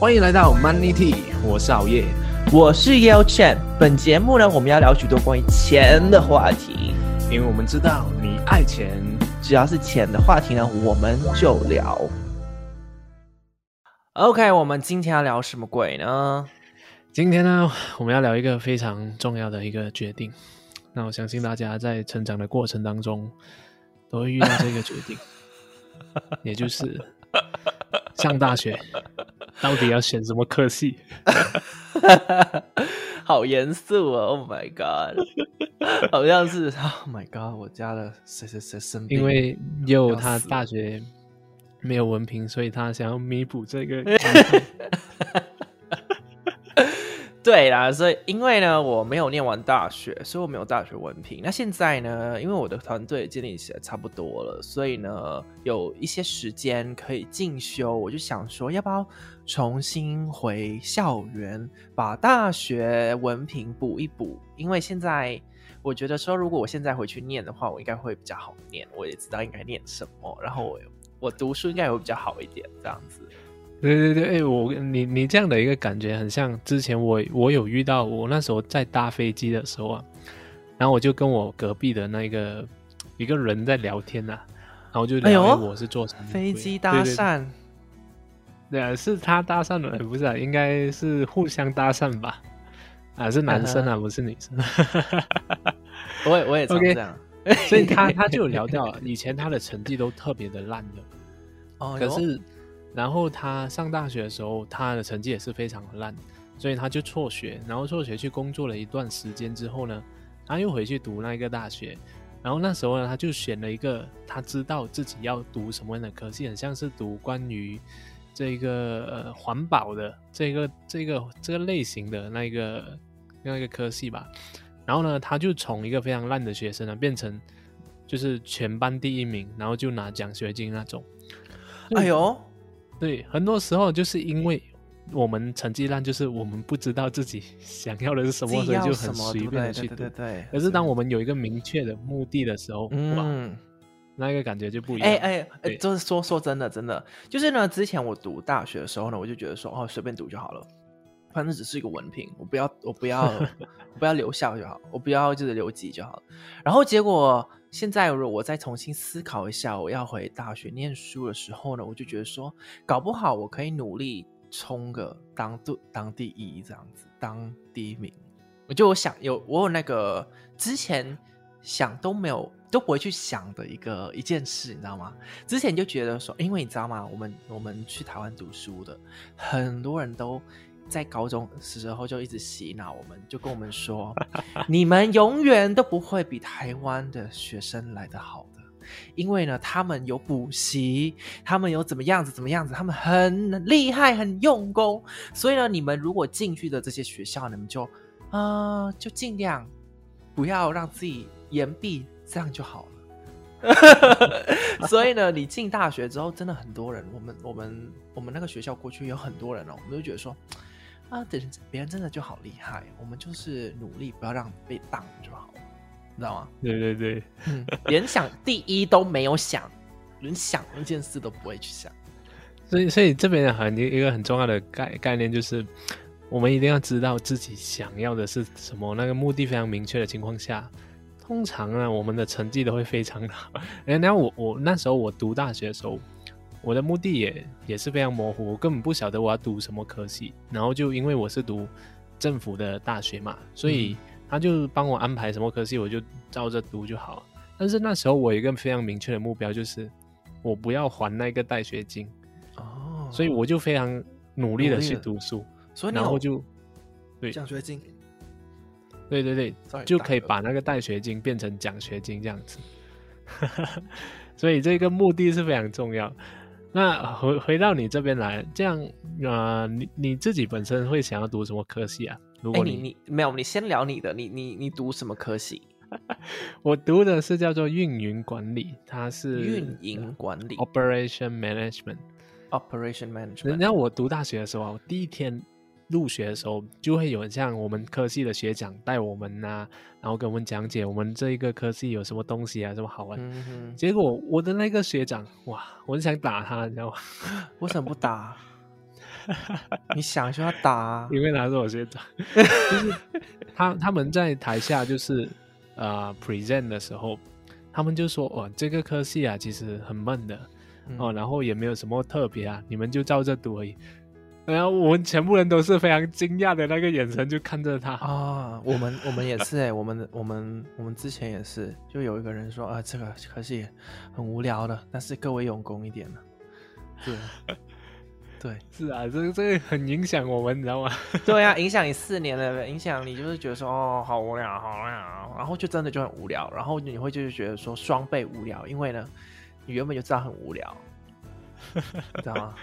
欢迎来到 Money Tea，我是熬夜，我是 Yale Chen。本节目呢，我们要聊许多关于钱的话题，因为我们知道你爱钱，只要是钱的话题呢，我们就聊。OK，我们今天要聊什么鬼呢？今天呢，我们要聊一个非常重要的一个决定。那我相信大家在成长的过程当中，都会遇到这个决定，也就是上大学到底要选什么科系？好严肃啊！Oh my god，好像是 Oh my god，我家的谁谁谁生病，因为又他大学没有文凭，所以他想要弥补这个。对啦，所以因为呢，我没有念完大学，所以我没有大学文凭。那现在呢，因为我的团队建立起来差不多了，所以呢，有一些时间可以进修，我就想说，要不要重新回校园，把大学文凭补一补？因为现在我觉得说，如果我现在回去念的话，我应该会比较好念，我也知道应该念什么，然后我我读书应该也会比较好一点，这样子。对对对，哎、欸，我你你这样的一个感觉很像之前我我有遇到，我那时候在搭飞机的时候啊，然后我就跟我隔壁的那个一个人在聊天呐、啊，然后就聊我是做什么飞机搭讪，对啊，是他搭讪的，不是啊，应该是互相搭讪吧？啊，是男生啊，不是女生。我也我也这样，okay, 所以他 他就有聊到以前他的成绩都特别的烂的，哦，可是。然后他上大学的时候，他的成绩也是非常的烂，所以他就辍学，然后辍学去工作了一段时间之后呢，他又回去读那个大学，然后那时候呢，他就选了一个他知道自己要读什么样的科系，很像是读关于这个呃环保的这个这个这个类型的那个那个科系吧，然后呢，他就从一个非常烂的学生呢，变成就是全班第一名，然后就拿奖学金那种，哎呦。对，很多时候就是因为我们成绩烂，就是我们不知道自己想要的是什么，所以就很随便的去读。对对对对。可是当我们有一个明确的目的的时候，嗯，哇，那个感觉就不一样。哎哎哎，就是说说真的，真的，就是呢，之前我读大学的时候呢，我就觉得说，哦，随便读就好了，反正只是一个文凭，我不要，我不要，我不要留校就好，我不要就是留级就好。然后结果。现在，如果我再重新思考一下，我要回大学念书的时候呢，我就觉得说，搞不好我可以努力冲个当当第一这样子，当第一名。我就我想有我有那个之前想都没有都不会去想的一个一件事，你知道吗？之前就觉得说，因为你知道吗？我们我们去台湾读书的很多人都。在高中时候就一直洗脑我们，就跟我们说，你们永远都不会比台湾的学生来得好的，因为呢，他们有补习，他们有怎么样子怎么样子，他们很厉害，很用功，所以呢，你们如果进去的这些学校，你们就啊、就尽量不要让自己延毕，这样就好了。所以呢，你进大学之后，真的很多人，我们我们我们那个学校过去有很多人哦，我们就觉得说。啊，等别人真的就好厉害，我们就是努力，不要让被挡就好了，你知道吗？对对对，嗯，连想第一都没有想，连想一件事都不会去想。所以，所以这边很一个很重要的概概念就是，我们一定要知道自己想要的是什么，那个目的非常明确的情况下，通常呢，我们的成绩都会非常好。哎，那我我那时候我读大学的时候。我的目的也也是非常模糊，我根本不晓得我要读什么科系。然后就因为我是读政府的大学嘛，所以他就帮我安排什么科系，我就照着读就好。但是那时候我有一个非常明确的目标，就是我不要还那个带学金哦，所以我就非常努力的去读书，所以然后就对奖学金，对对对，Sorry, 就可以把那个带学金变成奖学金这样子。所以这个目的是非常重要。那回回到你这边来，这样啊、呃，你你自己本身会想要读什么科系啊？如果你、欸、你，你没有，你先聊你的，你你你读什么科系？我读的是叫做运营管理，它是运营管理 （Operation Management），Operation Management。然后我读大学的时候，我第一天。入学的时候，就会有像我们科系的学长带我们呐、啊，然后跟我们讲解我们这一个科系有什么东西啊，什么好玩。嗯、结果我的那个学长，哇，我很想打他，你知道吗？为什么不打？你想就要打、啊，因为他是我学长，就是他他们在台下就是啊、呃、present 的时候，他们就说哦，这个科系啊其实很闷的、嗯、哦，然后也没有什么特别啊，你们就照着读而已。然后我们全部人都是非常惊讶的那个眼神，就看着他啊。我们我们也是 哎，我们我们我们之前也是，就有一个人说啊，这个可惜很无聊的，但是各位用功一点了。对，对，是啊，这个这个很影响我们，你知道吗？对啊，影响你四年了影响你就是觉得说哦，好无聊，好无聊，然后就真的就很无聊，然后你会就是觉得说双倍无聊，因为呢，你原本就知道很无聊，知道吗？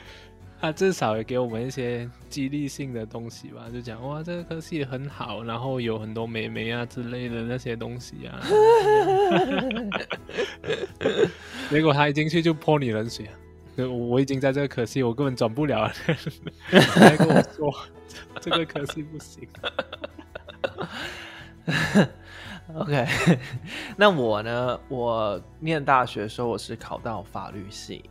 他至少也给我们一些激励性的东西吧，就讲哇，这个科系很好，然后有很多美眉啊之类的那些东西啊。结果他一进去就泼你冷水啊！我已经在这个科系，我根本转不了 还跟我说这个科系不行。OK，那我呢？我念大学的时候，我是考到法律系。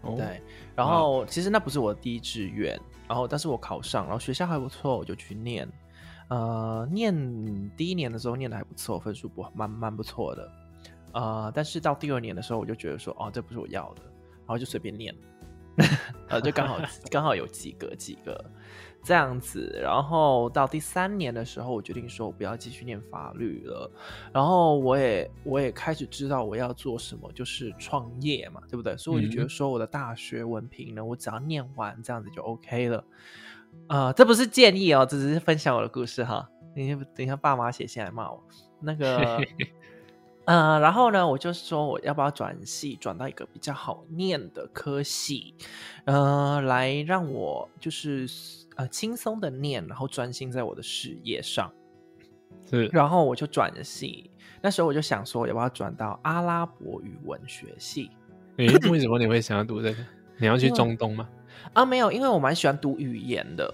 Oh. 对。然后其实那不是我的第一志愿，然后但是我考上，然后学校还不错，我就去念。呃，念第一年的时候念的还不错，分数不蛮蛮不错的。呃，但是到第二年的时候，我就觉得说，哦，这不是我要的，然后就随便念，呃，就刚好刚好有几个几个。这样子，然后到第三年的时候，我决定说，我不要继续念法律了。然后我也我也开始知道我要做什么，就是创业嘛，对不对？所以我就觉得说，我的大学文凭呢，我只要念完这样子就 OK 了。啊、呃，这不是建议哦，这只是分享我的故事哈。你等一下，爸妈写信来骂我。那个。呃，然后呢，我就说我要不要转系，转到一个比较好念的科系，呃，来让我就是呃轻松的念，然后专心在我的事业上。是，然后我就转系，那时候我就想说，要不要转到阿拉伯语文学系？诶，为什么你会想要读这个？你要去中东吗？啊，没有，因为我蛮喜欢读语言的。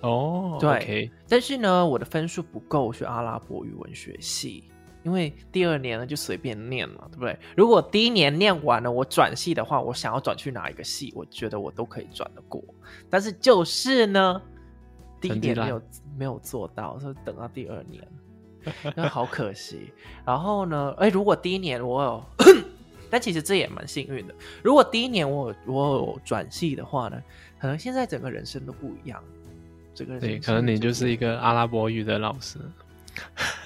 哦，对但是呢，我的分数不够去阿拉伯语文学系。因为第二年呢就随便念了，对不对？如果第一年念完了，我转系的话，我想要转去哪一个系，我觉得我都可以转得过。但是就是呢，第一年没有没有做到，所以等到第二年，那好可惜。然后呢，哎，如果第一年我有，但其实这也蛮幸运的。如果第一年我有我有转系的话呢，可能现在整个人生都不一样。这个人对，可能你就是一个阿拉伯语的老师。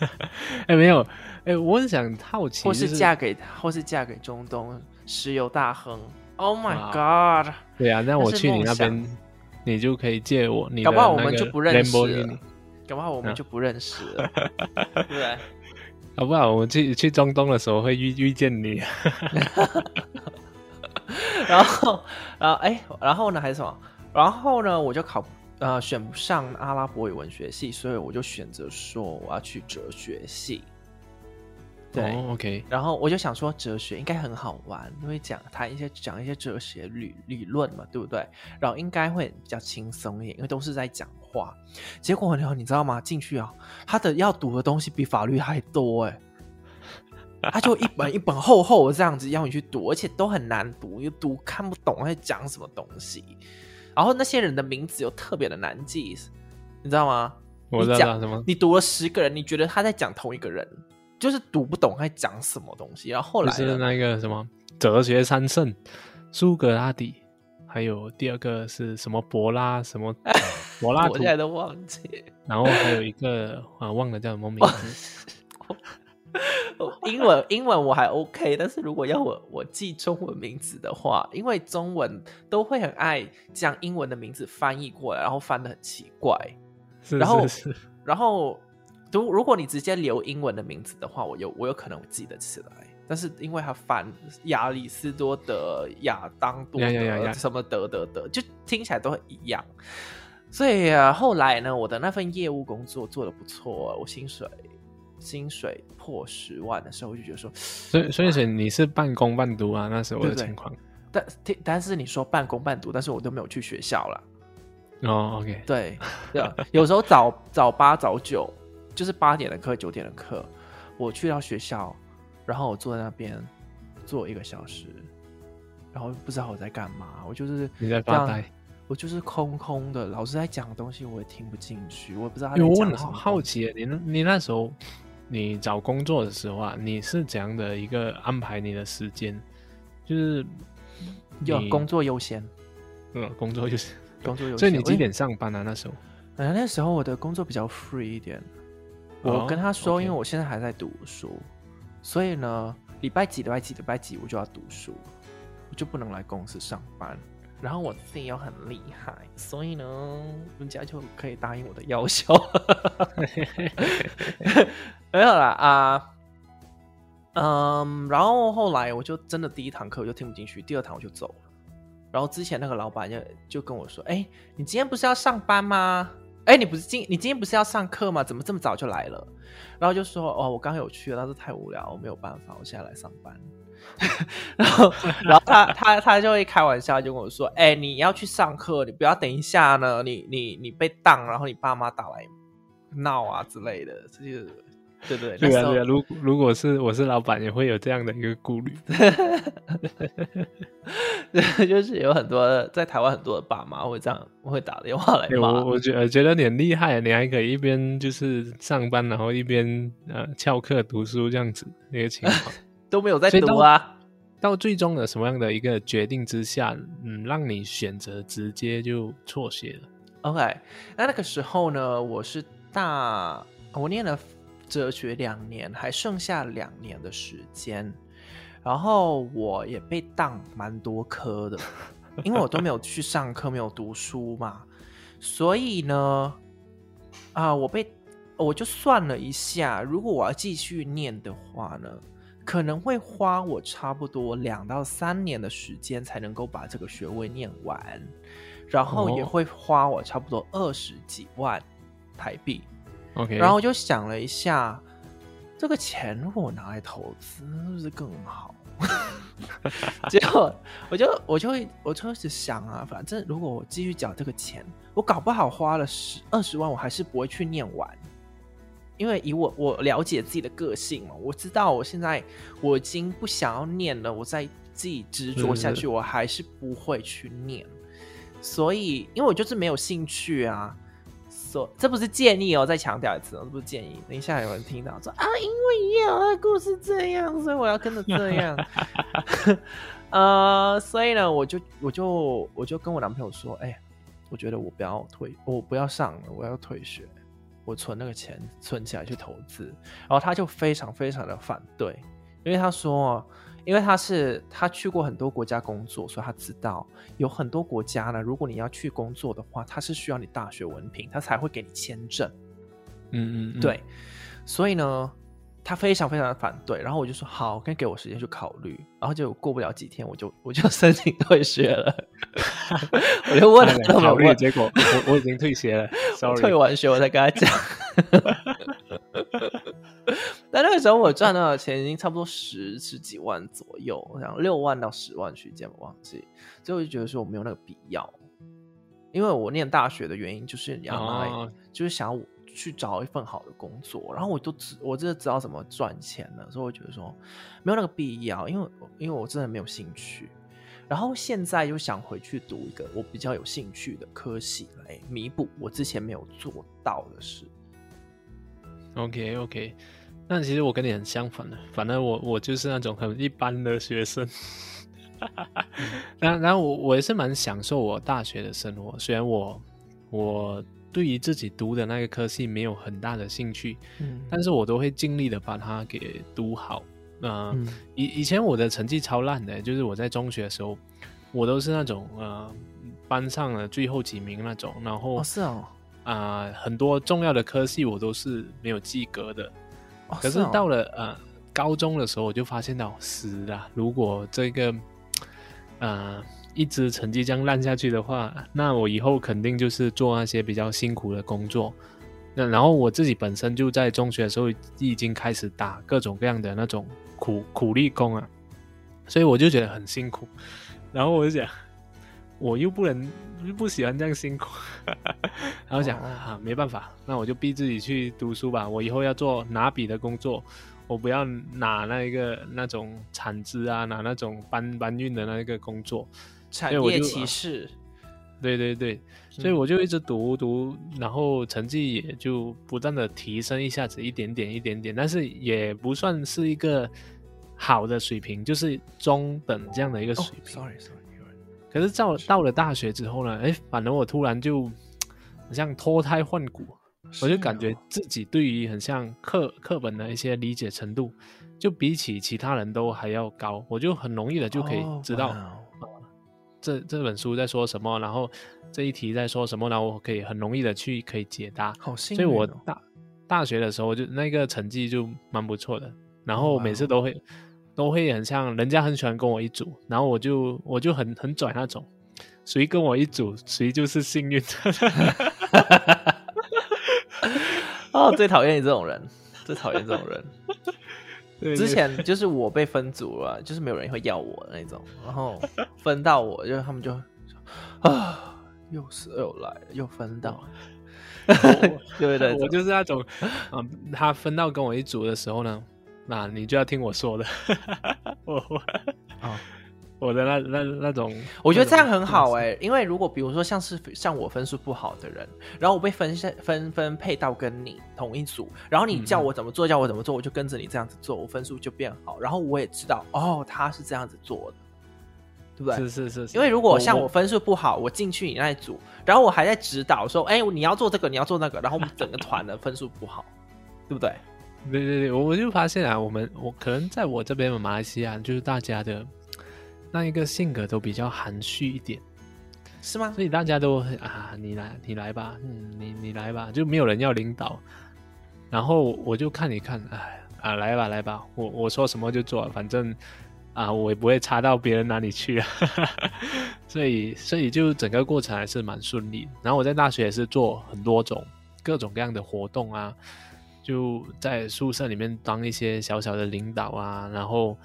哎，没有。哎，我很想好奇，或是嫁给，或是嫁给中东石油大亨。Oh my god！对啊，那我去你那边，你就可以借我你。搞不好我们就不认识了。搞不好我们就不认识了，对不对？搞不好我们去去中东的时候会遇遇见你。然后，然后，哎，然后呢？还是什么？然后呢？我就考呃选不上阿拉伯语文学系，所以我就选择说我要去哲学系。对、oh，OK，然后我就想说，哲学应该很好玩，因为讲谈一些讲一些哲学理理论嘛，对不对？然后应该会比较轻松一点，因为都是在讲话。结果呢，你知道吗？进去啊，他的要读的东西比法律还多哎，他就一本一本厚厚的这样子要你去读，而且都很难读，又读看不懂在讲什么东西。然后那些人的名字又特别的难记，你知道吗？我知道什么？你读了十个人，你觉得他在讲同一个人？就是读不懂他在讲什么东西，然后后来是那个什么哲学三圣，苏格拉底，还有第二个是什么柏拉什么 柏拉图，我现在都忘记。然后还有一个啊，忘了叫什么名字。英文英文我还 OK，但是如果要我我记中文名字的话，因为中文都会很爱将英文的名字翻译过来，然后翻的很奇怪。是是是然后 然后。如如果你直接留英文的名字的话，我有我有可能记得起来。但是因为他翻亚里士多德、亚当多德什么德德德，就听起来都很一样。所以啊，后来呢，我的那份业务工作做的不错，我薪水薪水破十万的时候，我就觉得说，所以所以你是半工半读啊？那时候的情况。但但是你说半工半读，但是我都没有去学校了。哦，OK，对，对，有时候早早八早九。就是八点的课，九点的课，我去到学校，然后我坐在那边坐一个小时，然后不知道我在干嘛，我就是你在发呆，我就是空空的，老师在讲的东西我也听不进去，我也不知道他在讲什么。我很好奇，你你那时候你找工作的时候啊，你是怎样的一个安排你的时间？就是要工作优先，嗯，工作优先，工作优先。所以你几点上班啊？那时候？呃，那时候我的工作比较 free 一点。我跟他说，因为我现在还在读书，所以呢，礼拜几、礼拜几、礼拜几我就要读书，我就不能来公司上班。然后我自己又很厉害，所以呢，人家就可以答应我的要求。没有啦啊，嗯，然后后来我就真的第一堂课我就听不进去，第二堂我就走了。然后之前那个老板就就跟我说：“哎，你今天不是要上班吗？哎，你不是今你今天不是要上课吗？怎么这么早就来了？”然后就说：“哦，我刚有去了，但是太无聊，我没有办法，我现在来上班。” 然后，然后他他他就会开玩笑，就跟我说：“哎、欸，你要去上课，你不要等一下呢，你你你被当，然后你爸妈打来闹啊之类的。”这就对对对啊对啊。如如果是我是老板，也会有这样的一个顾虑。就是有很多在台湾很多的爸妈会这样会打电话来骂。我我觉得觉得你很厉害，你还可以一边就是上班，然后一边呃翘课读书这样子那个情况。都没有在读啊！到最终的什么样的一个决定之下，嗯，让你选择直接就辍学了？OK，那那个时候呢，我是大，我念了哲学两年，还剩下两年的时间，然后我也被当蛮多科的，因为我都没有去上课，没有读书嘛，所以呢，啊、呃，我被我就算了一下，如果我要继续念的话呢？可能会花我差不多两到三年的时间才能够把这个学位念完，然后也会花我差不多二十几万台币。OK，然后我就想了一下，这个钱如果我拿来投资，是不是更好？结果我就我就会我就一直想啊，反正如果我继续缴这个钱，我搞不好花了十二十万，我还是不会去念完。因为以我我了解自己的个性嘛，我知道我现在我已经不想要念了，我再自己执着下去，我还是不会去念。所以，因为我就是没有兴趣啊，所以这不是建议哦，再强调一次哦，这不是建议。等一下有人听到说啊，因为故事这样，所以我要跟着这样。呃，所以呢，我就我就我就跟我男朋友说，哎，我觉得我不要退，我不要上了，我要退学。我存那个钱存起来去投资，然后他就非常非常的反对，因为他说，因为他是他去过很多国家工作，所以他知道有很多国家呢，如果你要去工作的话，他是需要你大学文凭，他才会给你签证。嗯，嗯嗯，对，所以呢。他非常非常的反对，然后我就说好，可以给我时间去考虑，然后就过不了几天，我就我就 申请退学了。我就问了考虑，结果我我已经退学了，sorry，退完学我才跟他讲。但那个时候我赚到的钱已经差不多十十几万左右，我想六万到十万区间，我忘记，所以我就觉得说我没有那个必要，因为我念大学的原因就是你要来，哦、就是想要。去找一份好的工作，然后我就知我真的知道怎么赚钱了，所以我觉得说没有那个必要，因为因为我真的没有兴趣，然后现在又想回去读一个我比较有兴趣的科系来弥补我之前没有做到的事。OK OK，那其实我跟你很相反的，反正我我就是那种很一般的学生，然后然后我我也是蛮享受我大学的生活，虽然我我。对于自己读的那个科系没有很大的兴趣，嗯，但是我都会尽力的把它给读好。呃、嗯，以以前我的成绩超烂的，就是我在中学的时候，我都是那种呃班上的最后几名那种，然后是哦，啊、呃，很多重要的科系我都是没有及格的。可是到了呃高中的时候，我就发现到死了，如果这个呃。一直成绩这样烂下去的话，那我以后肯定就是做那些比较辛苦的工作。那然后我自己本身就在中学的时候已经开始打各种各样的那种苦苦力工啊，所以我就觉得很辛苦。然后我就想，我又不能又不喜欢这样辛苦，然后想啊，没办法，那我就逼自己去读书吧。我以后要做拿笔的工作。我不要拿那个那种产资啊，拿那种搬搬运的那个工作，产业歧视。对对对，所以我就一直读读，然后成绩也就不断的提升，一下子一点点一点点，但是也不算是一个好的水平，就是中等这样的一个水平。Sorry Sorry，可是到到了大学之后呢，哎，反正我突然就很像脱胎换骨，我就感觉自己对于很像课课本的一些理解程度，就比起其他人都还要高，我就很容易的就可以知道。这这本书在说什么？然后这一题在说什么？然后我可以很容易的去可以解答。好幸运哦。所以我大大学的时候就那个成绩就蛮不错的。然后每次都会、哦、都会很像人家很喜欢跟我一组，然后我就我就很很拽那种，谁跟我一组谁就是幸运的。哦，最讨厌你这种人，最讨厌这种人。之前就是我被分组了，就是没有人会要我的那种，然后分到我，就他们就啊，又是又来了，又分到，对对，我就是那种，嗯，他分到跟我一组的时候呢，那你就要听我说的，我啊。我的那那那种，我觉得这样很好哎、欸，因为如果比如说像是像我分数不好的人，然后我被分分分配到跟你同一组，然后你叫我怎么做，叫我怎么做，我就跟着你这样子做，我分数就变好，然后我也知道哦，他是这样子做的，对不对？是是是，是。因为如果像我分数不好，我进去你那一组，然后我还在指导说，哎，你要做这个，你要做那个，然后我们整个团的分数不好，对不对？对对对，我就发现啊，我们我可能在我这边马来西亚，就是大家的。那一个性格都比较含蓄一点，是吗？所以大家都啊，你来，你来吧，嗯，你你来吧，就没有人要领导。然后我就看一看，哎啊，来吧来吧，我我说什么就做，反正啊，我也不会差到别人哪里去啊。所以所以就整个过程还是蛮顺利。然后我在大学也是做很多种各种各样的活动啊，就在宿舍里面当一些小小的领导啊，然后。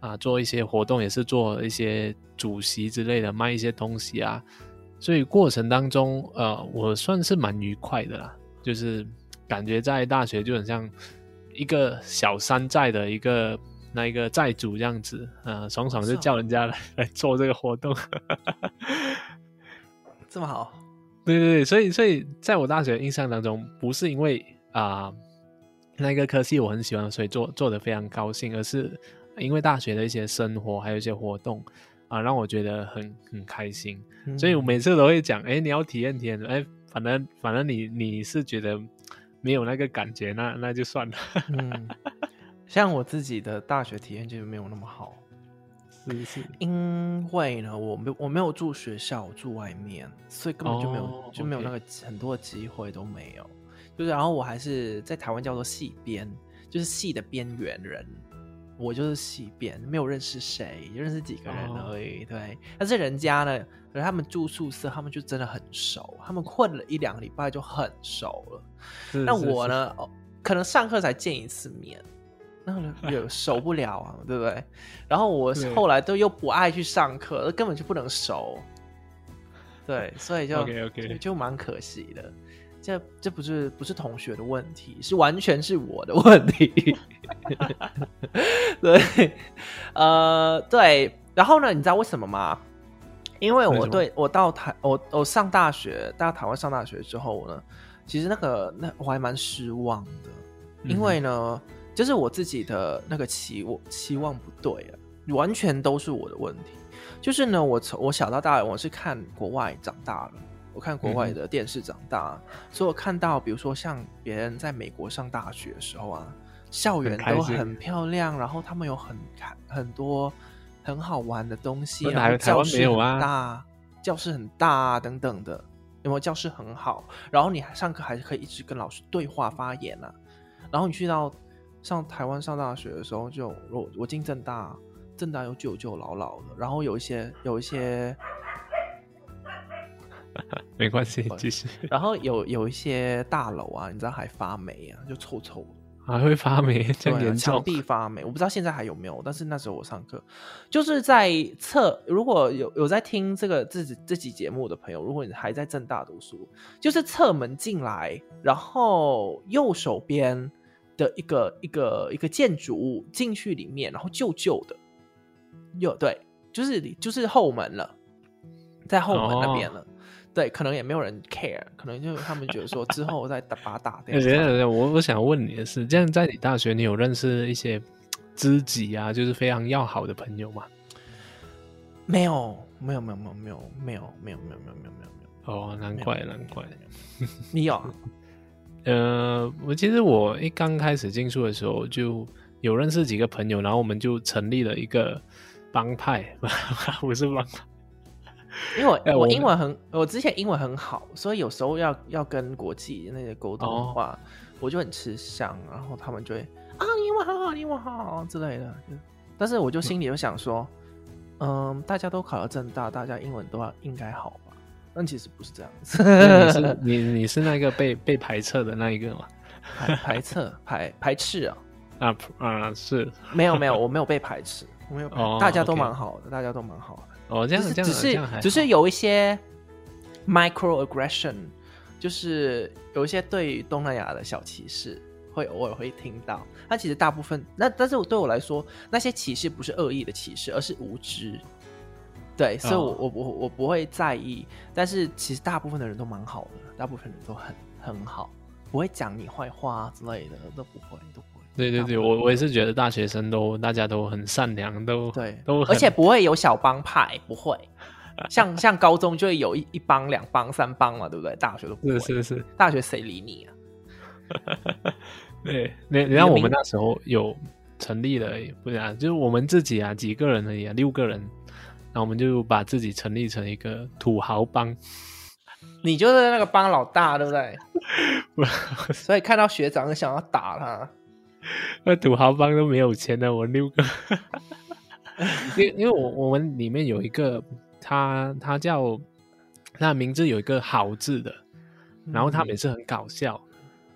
啊，做一些活动也是做一些主席之类的，卖一些东西啊，所以过程当中，呃，我算是蛮愉快的啦，就是感觉在大学就很像一个小山寨的一个那一个寨主这样子，呃，爽爽就叫人家来、哦、来做这个活动，这么好？对对对，所以所以在我大学的印象当中，不是因为啊、呃、那个科系我很喜欢，所以做做的非常高兴，而是。因为大学的一些生活，还有一些活动啊，让我觉得很很开心，嗯，所以我每次都会讲，哎，你要体验体验，哎，反正反正你你是觉得没有那个感觉，那那就算了。嗯，像我自己的大学体验就没有那么好，是是，因为呢，我没我没有住学校，我住外面，所以根本就没有、哦、就没有那个很多的机会都没有，就是然后我还是在台湾叫做系边，就是系的边缘人。我就是西边，没有认识谁，认识几个人而已。Oh. 对，但是人家呢，可是他们住宿舍，他们就真的很熟，他们混了一两个礼拜就很熟了。那我呢，哦，可能上课才见一次面，那有熟不了啊，对不对？然后我后来都又不爱去上课，根本就不能熟。对，所以就.就蛮可惜的。这这不是不是同学的问题，是完全是我的问题。对，呃，对，然后呢，你知道为什么吗？因为我对我到台，我我上大学，到台湾上大学之后呢，其实那个那我还蛮失望的，因为呢，嗯、就是我自己的那个期我期望不对啊，完全都是我的问题。就是呢，我从我小到大，我是看国外长大的。我看国外的电视长大，嗯，所以我看到，比如说像别人在美国上大学的时候啊，校园都很漂亮，然后他们有很很多很好玩的东西，然后教室很大，教室很大等等的，有没有？教室很好，然后你还上课还是可以一直跟老师对话发言啊。然后你去到上台湾上大学的时候就，就我我进正大，正大有旧旧老老的，然后有一些有一些。没关系，继续。然后有有一些大楼啊，你知道还发霉啊，就臭臭的，还会发霉，这样严重。墙壁发霉，我不知道现在还有没有。但是那时候我上课，就是在测。如果有有在听这个这这期节目的朋友，如果你还在正大读书，就是侧门进来，然后右手边的一个一个一个建筑物进去里面，然后旧旧的，有对，就是就是后门了，在后门那边了。哦对，可能也没有人 care，可能就他们觉得说之后再打把打掉。我我想问你的是，这样在你大学你有认识一些知己啊，就是非常要好的朋友吗？没有，没有，没有，没有，没有，没有，没有，没有，没有，没有，没有。哦，难怪，难怪。你有？呃，我其实我一刚开始进宿的时候就有认识几个朋友，然后我们就成立了一个帮派，不是帮派。因为我、欸、我英文很，我之前英文很好，所以有时候要要跟国际那些沟通的话，哦、我就很吃香，然后他们就会啊，你英文很好，你英文好好之类的。但是我就心里就想说，嗯，嗯，大家都考了正大，大家英文都要应该好吧？但其实不是这样子。你是你你是那个被被排斥的那一个吗？排排斥排排斥啊啊啊是，没有没有，我没有被排斥，我没有，哦、大家都蛮好的，okay. 大家都蛮好的。哦，这样子，这样子，只是只是有一些 microaggression，就是有一些对东南亚的小歧视，会偶尔会听到。那其实大部分，那但是对我来说，那些歧视不是恶意的歧视，而是无知。对，所以我我我我不会在意。但是其实大部分的人都蛮好的，大部分人都很很好，不会讲你坏话之类的，都不会，都不会。对对对，我我也是觉得大学生都大家都很善良，都对，都而且不会有小帮派，不会像像高中就会有一一帮、两帮、三帮嘛，对不对？大学都不会，是是是，大学谁理你啊？对，你你看我们那时候有成立了，不然啊，就是我们自己啊，几个人而已啊，六个人，然后我们就把自己成立成一个土豪帮，你就是那个帮老大，对不对？所以看到学长就想要打他。那土豪帮都没有钱的，我六个，因因为我我们里面有一个，他他叫他的名字有一个好字的，然后他每次很搞笑，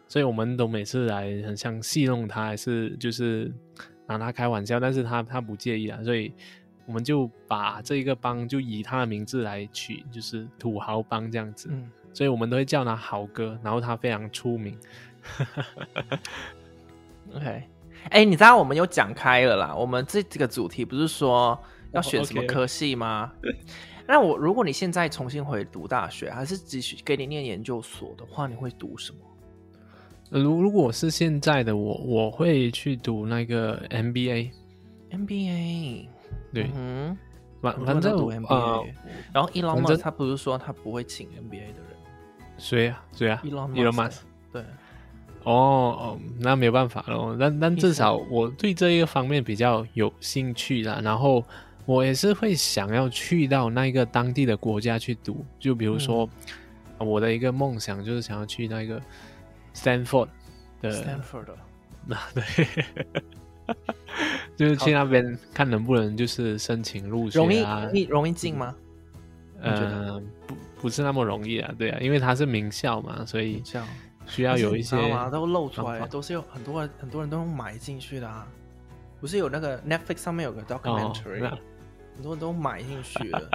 所以我们都每次来很像戏弄他，还是就是拿他开玩笑，但是他他不介意啊，所以我们就把这一个帮就以他的名字来取，就是土豪帮这样子，所以我们都会叫他豪哥，然后他非常出名。OK，哎、欸，你知道我们有讲开了啦。我们这这个主题不是说要选什么科系吗？Oh, okay. 那我如果你现在重新回读大学，还是继续给你念研究所的话，你会读什么？如如果是现在的我，我会去读那个 MBA。MBA，对，嗯，反反正读 MBA，、呃、然后 Elon Musk 他不是说他不会请 MBA 的人？谁呀？谁呀？Elon Musk，对。哦哦，那没有办法了。但但至少我对这一个方面比较有兴趣啦。然后我也是会想要去到那个当地的国家去读。就比如说，嗯、我的一个梦想就是想要去那个 Stanford 的 Stanford 那 对，就是去那边看能不能就是申请入学啊？容易容易进吗？嗯、呃，不不是那么容易啊。对啊，因为它是名校嘛，所以。需要有一些都露出来，都是有很多人很多人都买进去的啊。不是有那个 Netflix 上面有个 documentary，、哦、很多人都买进去了。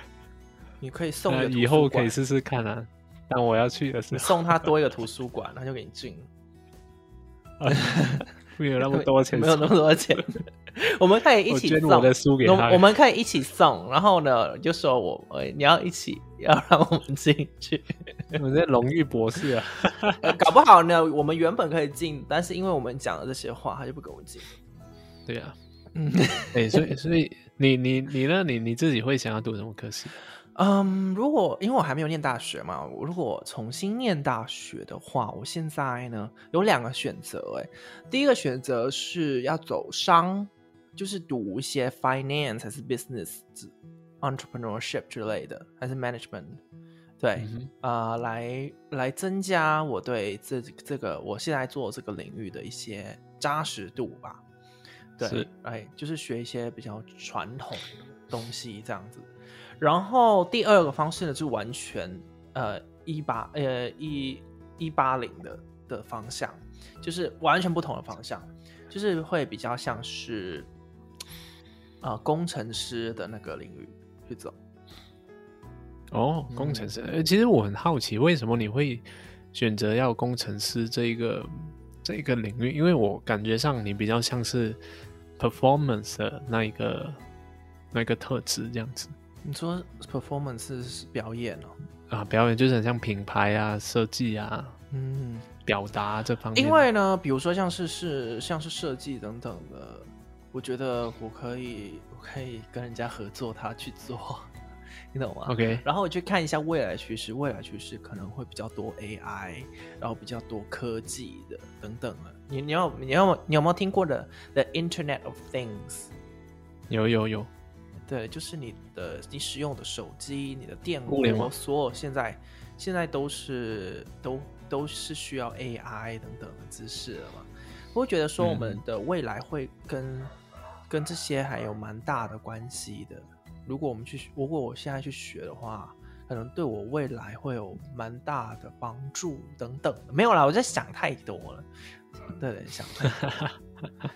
你可以送个，以后可以试试看啊。但我要去的是送他多一个图书馆，他就给你进。没有那么多钱，没有那么多钱。我们可以一起送我的书给他，我们可以一起送。然后呢，就说我，你要一起，要让我们进去。我是荣誉博士啊，搞不好呢，我们原本可以进，但是因为我们讲了这些话，他就不给我们进。对啊，嗯，哎、欸，所以，所以你，你，你呢？你你自己会想要读什么科系？嗯，如果因为我还没有念大学嘛，我如果重新念大学的话，我现在呢有两个选择。哎，第一个选择是要走商，就是读一些 finance 还是 business、entrepreneurship 之类的，还是 management。对，啊、嗯呃，来来增加我对这这个我现在做这个领域的一些扎实度吧。对，哎，就是学一些比较传统的东西这样子。然后第二个方式呢，是完全呃一八呃一一八零的的方向，就是完全不同的方向，就是会比较像是啊、呃、工程师的那个领域去走。哦，工程师，嗯，其实我很好奇，为什么你会选择要工程师这一个这一个领域？因为我感觉上你比较像是 performance 的那一个那个特质这样子。你说 performance 是表演哦？啊，表演就是很像品牌啊、设计啊，嗯，表达这方面。因为呢，比如说像是是像是设计等等的，我觉得我可以我可以跟人家合作，他去做，你懂吗？OK。然后我去看一下未来趋势，未来趋势可能会比较多 AI，然后比较多科技的等等的。你你要你要你有没有听过的 The Internet of Things？有有有。对，就是你的你使用的手机、你的电脑，所有现在现在都是都都是需要 AI 等等的知识了嘛？我会觉得说我们的未来会跟、嗯、跟这些还有蛮大的关系的。如果我们去，如果我现在去学的话，可能对我未来会有蛮大的帮助等等。没有啦，我在想太多了。对，想太多。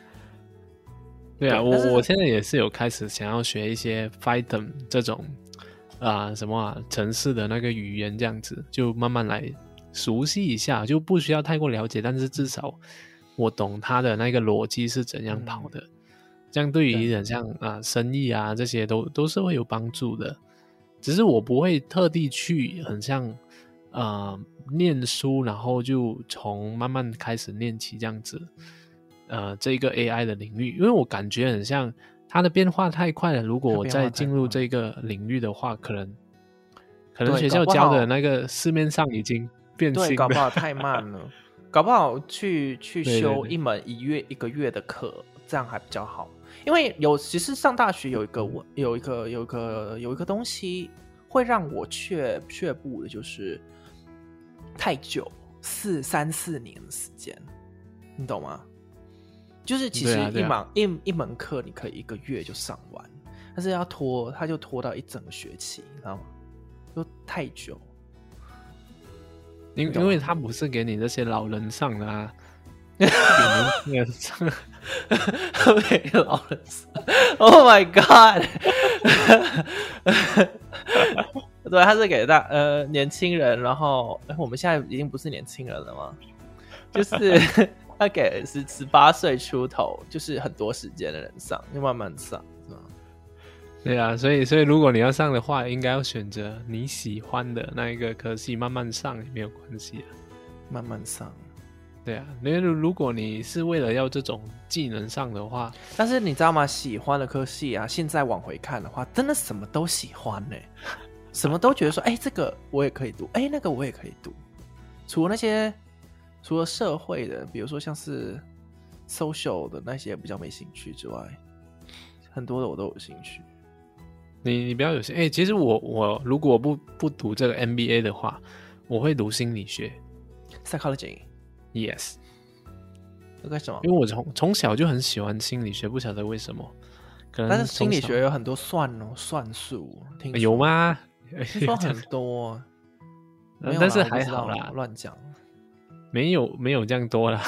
对啊，我我现在也是有开始想要学一些 Python 这种啊什么啊城市的那个语言，这样子就慢慢来熟悉一下，就不需要太过了解，但是至少我懂它的那个逻辑是怎样跑的，嗯、这样对于人像啊生意啊这些都都是会有帮助的。只是我不会特地去很像啊念书，然后就从慢慢开始念起这样子。呃，这个 AI 的领域，因为我感觉很像它的变化太快了。如果我再进入这个领域的话，可能可能学校教的那个市面上已经变形搞不好太慢了。搞不好去去 修一门一月一个月的课，这样还比较好。因为有其实上大学有一个我有一个有一个有一个东西会让我却却步的，就是太久四三四年的时间，你懂吗？就是其实一门、啊啊、一一门课你可以一个月就上完，但是要拖，他就拖到一整个学期，你知道吗？就太久。因因为他不是给你这些老人上的啊，给年轻人上，给老人上。Oh my god！对，他是给大呃年轻人，然后我们现在已经不是年轻人了吗？就是。他给是十八岁出头，就是很多时间的人上，就慢慢上，是吧？对啊，所以所以如果你要上的话，应该要选择你喜欢的那一个科系，慢慢上也没有关系啊。慢慢上，对啊，因为如果你是为了要这种技能上的话，但是你知道吗？喜欢的科系啊，现在往回看的话，真的什么都喜欢呢、欸，什么都觉得说，哎、欸，这个我也可以读，哎、欸，那个我也可以读，除了那些。除了社会的，比如说像是 social 的那些比较没兴趣之外，很多的我都有兴趣。你你比较有兴趣？哎、欸，其实我我如果不不读这个 MBA 的话，我会读心理学，psychology，yes。为什么？因为我从从小就很喜欢心理学，不晓得为什么。可能但是心理学有很多算哦，算术，有吗？听说 很多，但是还好啦，乱讲。没有没有这样多啦，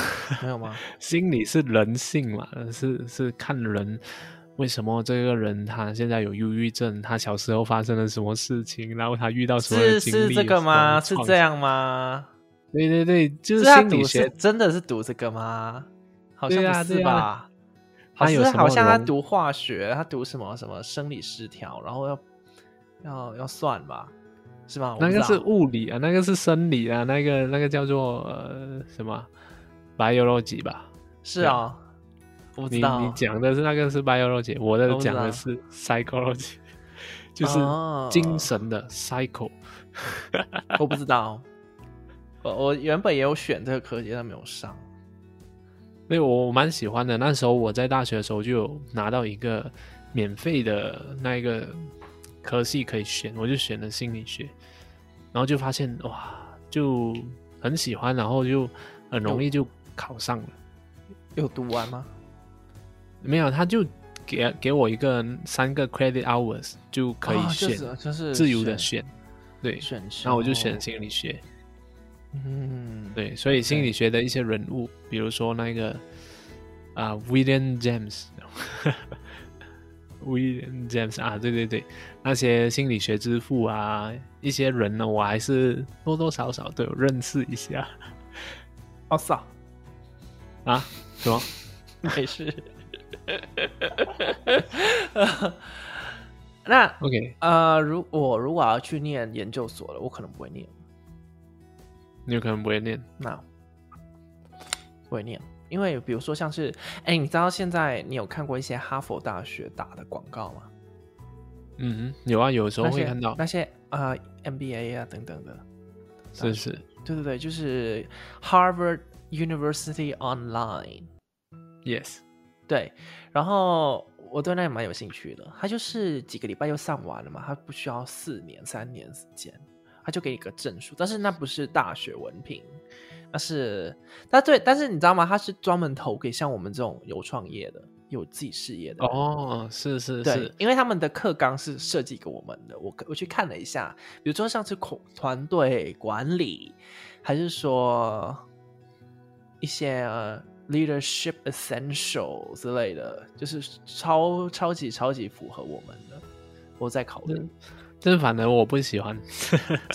没有吗？心理是人性嘛，是是看人为什么这个人他现在有忧郁症，他小时候发生了什么事情，然后他遇到什么经历，是是这个吗？是这样吗？对对对，就是心理学，真的是读这个吗？好像不是吧？啊啊、他有好像他读化学，他读什么什么生理失调，然后要要要算吧。是吗？那个是物理啊，那个是生理啊，那个那个叫做呃什么 biology 吧？是啊，我不知道。你你讲的是那个是 biology，我的讲的是 psychology，就是精神的 psycho。我不知道，我我原本也有选这个科技，但没有上。所以我蛮喜欢的。那时候我在大学的时候就有拿到一个免费的那一个。科系可以选，我就选了心理学，然后就发现哇，就很喜欢，然后就很容易就考上了。有读完吗？没有，他就给给我一个三个 credit hours 就可以选，哦就是、就是自由的选，对，选然后我就选心理学。嗯，对，所以心理学的一些人物，比如说那个啊、呃、William James。William James 啊，对对对，那些心理学之父啊，一些人呢，我还是多多少少都有认识一下。哦，是啊，啊，什么？没事。那 OK，呃，如我如果要去念研究所了，我可能不会念。你有可能不会念？那不会念，因为比如说像是，哎，你知道现在你有看过一些哈佛大学打的广告吗？嗯，有啊，有时候会看到那些啊、呃、MBA 啊等等的，是是，对对对，就是 Harvard University Online。Yes，对，然后我对那也蛮有兴趣的。他就是几个礼拜就上完了嘛，他不需要四年、三年时间，他就给你个证书。但是那不是大学文凭，那是，那对，但是你知道吗？他是专门投给像我们这种有创业的、有自己事业的。哦，是是是，对，因为他们的课纲是设计给我们的。我我去看了一下，比如说像是团队管理，还是说一些。Leadership Essential 之类的，就是超超级超级符合我们的。我在考虑，但是反正我不喜欢。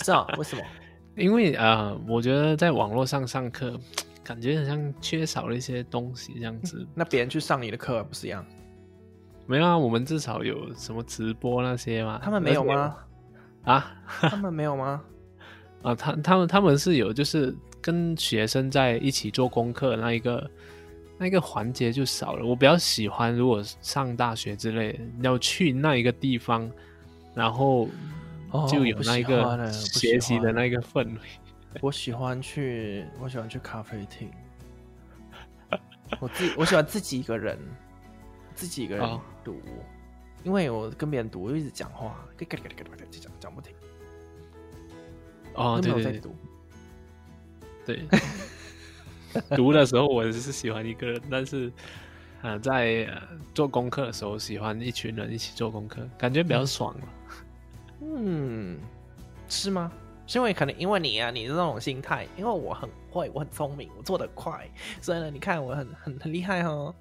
是啊，为什么？因为啊、呃，我觉得在网络上上课，感觉好像缺少了一些东西，这样子。那别人去上你的课不是一样？没有啊，我们至少有什么直播那些嘛？他们没有吗？啊？他们没有吗？啊，他他们他们是有，就是。跟学生在一起做功课那一个那一个环节就少了。我比较喜欢，如果上大学之类，要去那一个地方，然后就有那一个学习的那个氛围。哦、我喜欢去，我喜欢去咖啡厅。我自，我喜欢自己一个人，自己一个人读，哦、因为我跟别人读，我就一直讲话，讲讲不停。哦，对对对。对，读的时候我是喜欢一个人，但是啊、呃，在、呃、做功课的时候喜欢一群人一起做功课，感觉比较爽嘛。嗯，是吗？是因为可能因为你啊，你的那种心态，因为我很会，我很聪明，我做得快，所以呢，你看我很很很厉害哦。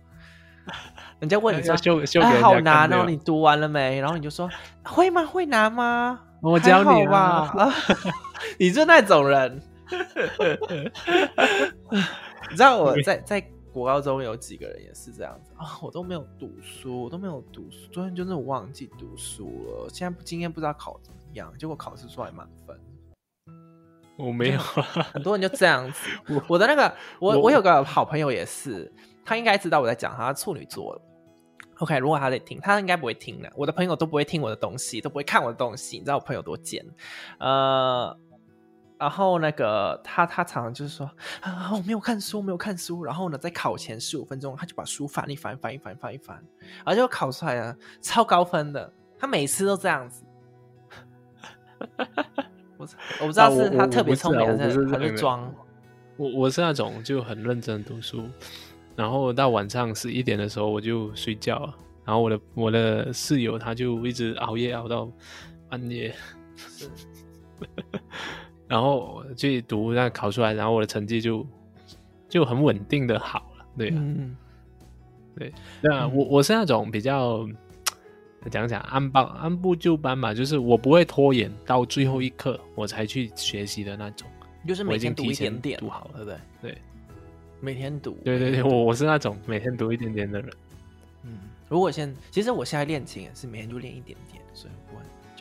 人家问你说 修修哎，好难哦，你读完了没？然后你就说会吗？会难吗？我教你吧。你是那种人。你知道我在在国高中有几个人也是这样子啊，我都没有读书，我都没有读书，昨天就是我忘记读书了。现在今天不知道考怎么样，结果考试出来满分。我没有，很多人就这样子。我我的那个我我有个好朋友也是，他应该知道我在讲他处女座。OK，如果他在听，他应该不会听的。我的朋友都不会听我的东西，都不会看我的东西。你知道我朋友多贱？呃。然后那个他他常常就是说啊，我没有看书，没有看书。然后呢，在考前十五分钟，他就把书翻一翻，翻一翻，翻一翻，然后就考出来了超高分的。他每次都这样子。我我不知道是他特别聪明，还是还是装。我我是那种就很认真读书，然后到晚上十一点的时候我就睡觉。然后我的我的室友他就一直熬夜熬到半夜。是。然后去读，那考出来，然后我的成绩就就很稳定的好了，对、啊，嗯、对，那我我是那种比较讲讲按部按部就班吧，就是我不会拖延到最后一刻我才去学习的那种，就是每天读一点点，读好了，对不对？对，每天读，对对对，我我是那种每天读一点点的人。嗯，如果现其实我现在练琴也是每天就练一点点。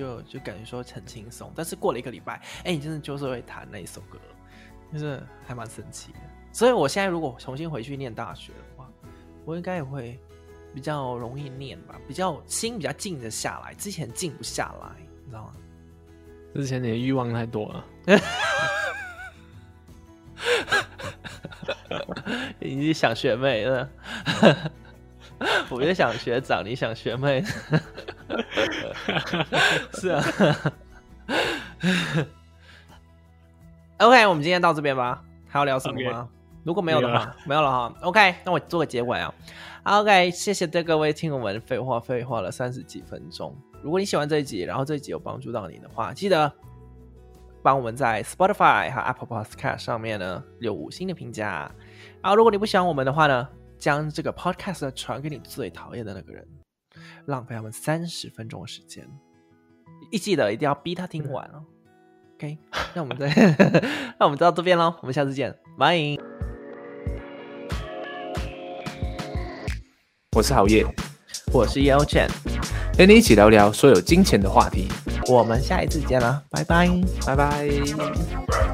就就感觉说很轻松，但是过了一个礼拜，哎，你真的就是会弹那一首歌，就是还蛮神奇的。所以我现在如果重新回去念大学的话，我应该也会比较容易念吧，比较心比较静得下来。之前静不下来，你知道吗？之前你的欲望太多了，你是想学妹了。我就想学长，你想学妹，是啊。OK，我们今天到这边吧。还要聊什么吗？Okay. 如果没有的话，了没有了哈。OK，那我做个结尾啊。OK，谢谢各位听我们废话废话了三十几分钟。如果你喜欢这一集，然后这一集有帮助到你的话，记得帮我们在 Spotify 和 Apple Podcast 上面呢留五星的评价。然后如果你不喜欢我们的话呢，将这个 podcast 传给你最讨厌的那个人，浪费他们三十分钟的时间。一记得一定要逼他听完哦。OK，那我们再，那我们就到这边喽，我们下次见，拜。我是郝烨，我是 Yao Chen。陪你一起聊聊所有金钱的话题。我们下一次见了，拜拜，拜拜。